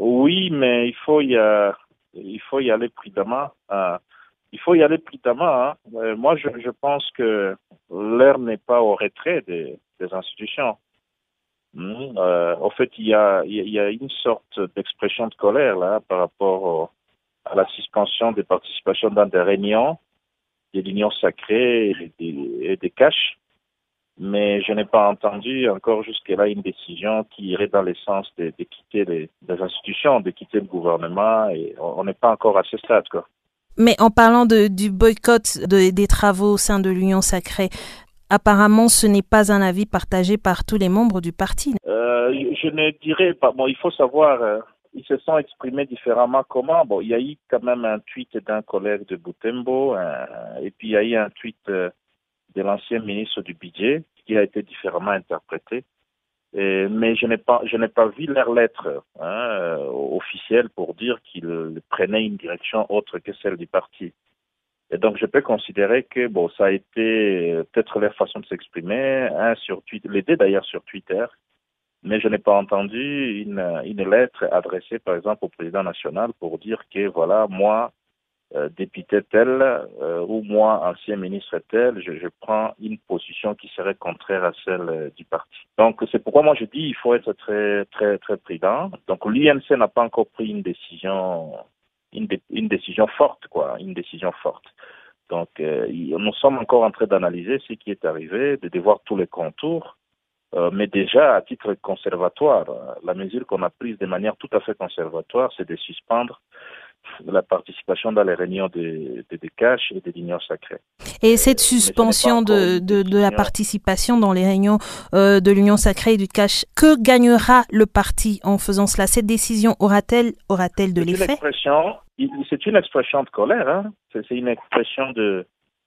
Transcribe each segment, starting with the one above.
Oui, mais il faut y, euh, il faut y aller prudemment. Euh, il faut y aller prudemment. Hein. Euh, moi, je, je, pense que l'heure n'est pas au retrait des, des institutions. Mmh. Euh, en fait, il y a, il y a une sorte d'expression de colère là par rapport au, à la suspension des participations dans des réunions, des unions sacrées et des, et des caches mais je n'ai pas entendu encore jusque-là une décision qui irait dans le sens de, de quitter les, les, institutions, de quitter le gouvernement, et on n'est pas encore à ce stade. Quoi. Mais en parlant de, du boycott de, des travaux au sein de l'Union sacrée, apparemment ce n'est pas un avis partagé par tous les membres du parti. Euh, je, ne dirais pas. Bon, il faut savoir, euh, ils se sont exprimés différemment. Comment Bon, il y a eu quand même un tweet d'un collègue de Boutembo, euh, et puis il y a eu un tweet euh, de l'ancien ministre du budget qui a été différemment interprété. Mais je n'ai pas, je n'ai pas vu leur lettre hein, euh, officielle pour dire qu'ils prenaient une direction autre que celle du parti. Et donc, je peux considérer que bon, ça a été euh, peut-être leur façon de s'exprimer, hein, sur Twitter, deux d'ailleurs sur Twitter, mais je n'ai pas entendu une, une lettre adressée, par exemple, au président national pour dire que voilà, moi, euh, député tel euh, ou moi, ancien ministre tel, je, je, prends une position qui serait contraire à celle euh, du parti. Donc c'est pourquoi moi je dis il faut être très très très prudent. Donc l'INC n'a pas encore pris une décision une, dé une, décision forte quoi, une décision forte. Donc euh, nous sommes encore en train d'analyser ce qui est arrivé, de, de voir tous les contours. Euh, mais déjà, à titre conservatoire, la mesure qu'on a prise de manière tout à fait conservatoire, c'est de suspendre de la participation dans les réunions de, de, de cash et de l'union sacrée. Et cette suspension de, de, de, la participation dans les réunions euh, de l'union sacrée et du cash, que gagnera le parti en faisant cela? Cette décision aura-t-elle aura de l'effet? C'est une expression de colère, hein? c'est une expression de,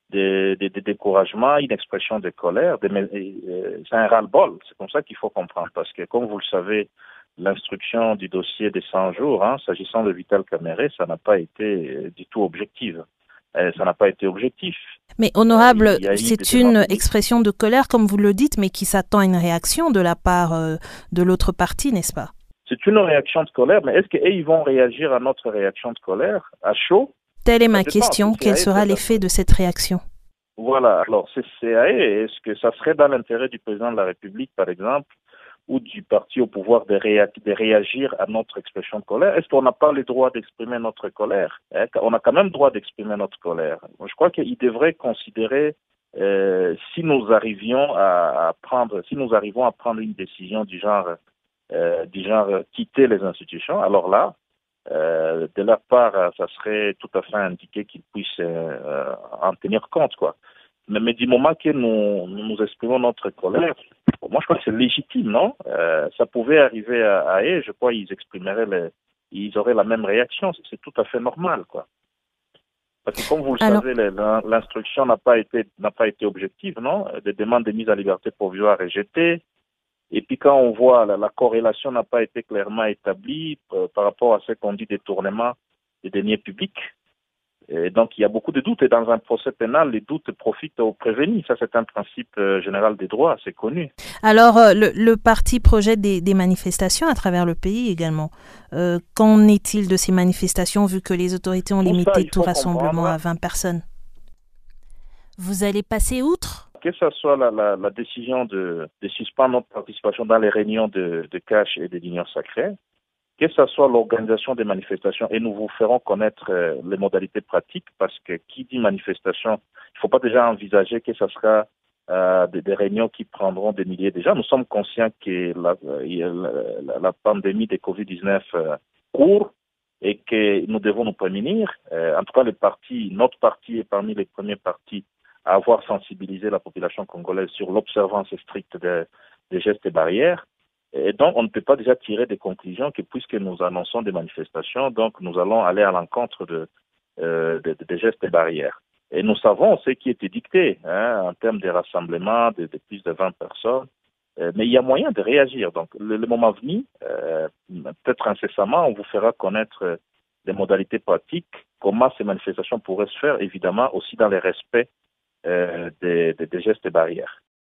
de, de, de, découragement, une expression de colère. De, euh, c'est un ras-le-bol, c'est comme ça qu'il faut comprendre, parce que comme vous le savez, l'instruction du dossier des 100 jours, hein, s'agissant de Vital Caméré, ça n'a pas été du tout objectif. Euh, ça n'a pas été objectif. Mais honorable, c'est une expression de colère, comme vous le dites, mais qui s'attend à une réaction de la part euh, de l'autre parti, n'est-ce pas? C'est une réaction de colère, mais est-ce qu'ils vont réagir à notre réaction de colère, à chaud? Telle est ma question. Quel sera l'effet de cette réaction? Voilà, alors c'est est-ce que ça serait dans l'intérêt du président de la République, par exemple, ou du parti au pouvoir de, de réagir à notre expression de colère Est-ce qu'on n'a pas le droit d'exprimer notre colère hein? On a quand même le droit d'exprimer notre colère. Je crois qu'il devrait considérer euh, si nous arrivions à, à, prendre, si nous arrivons à prendre une décision du genre, euh, du genre quitter les institutions, alors là, euh, de leur part, ça serait tout à fait indiqué qu'ils puissent euh, en tenir compte, quoi. Mais, mais, du moment que nous, nous exprimons notre colère, moi je crois que c'est légitime, non? Euh, Ça pouvait arriver à, à eux, je crois qu'ils exprimeraient, les, ils auraient la même réaction, c'est tout à fait normal, quoi. Parce que comme vous le Alors... savez, l'instruction n'a pas été n'a pas été objective, non? Des demandes de mise à liberté provisoire rejetées. Et puis quand on voit la, la corrélation n'a pas été clairement établie euh, par rapport à ce qu'on dit détournement des deniers publics, et donc, il y a beaucoup de doutes. Et dans un procès pénal, les doutes profitent aux prévenus. Ça, c'est un principe euh, général des droits, c'est connu. Alors, euh, le, le, parti projette des, des, manifestations à travers le pays également. Euh, qu'en est-il de ces manifestations, vu que les autorités ont limité ça, tout rassemblement à 20 personnes? Vous allez passer outre? Que ce soit la, la, la décision de, de, suspendre notre participation dans les réunions de, de cash et de l'Union sacrée, que ce soit l'organisation des manifestations, et nous vous ferons connaître euh, les modalités pratiques, parce que qui dit manifestation, il ne faut pas déjà envisager que ce sera euh, des, réunions qui prendront des milliers de gens. Nous sommes conscients que la, la pandémie de Covid-19 euh, court et que nous devons nous prémunir. Euh, en tout cas, notre parti est parmi les premiers partis à avoir sensibilisé la population congolaise sur l'observance stricte des, des gestes et barrières. Et donc, on ne peut pas déjà tirer des conclusions que puisque nous annonçons des manifestations, donc nous allons aller à l'encontre de, euh, de, de, gestes et barrières. Et nous savons ce qui était dicté hein, en termes de rassemblements de, de, plus de 20 personnes. Euh, mais il y a moyen de réagir. Donc, le, le moment venu, euh, peut-être incessamment, on vous fera connaître les modalités pratiques, comment ces manifestations pourraient se faire, évidemment, aussi dans le respect euh, des, des gestes et barrières.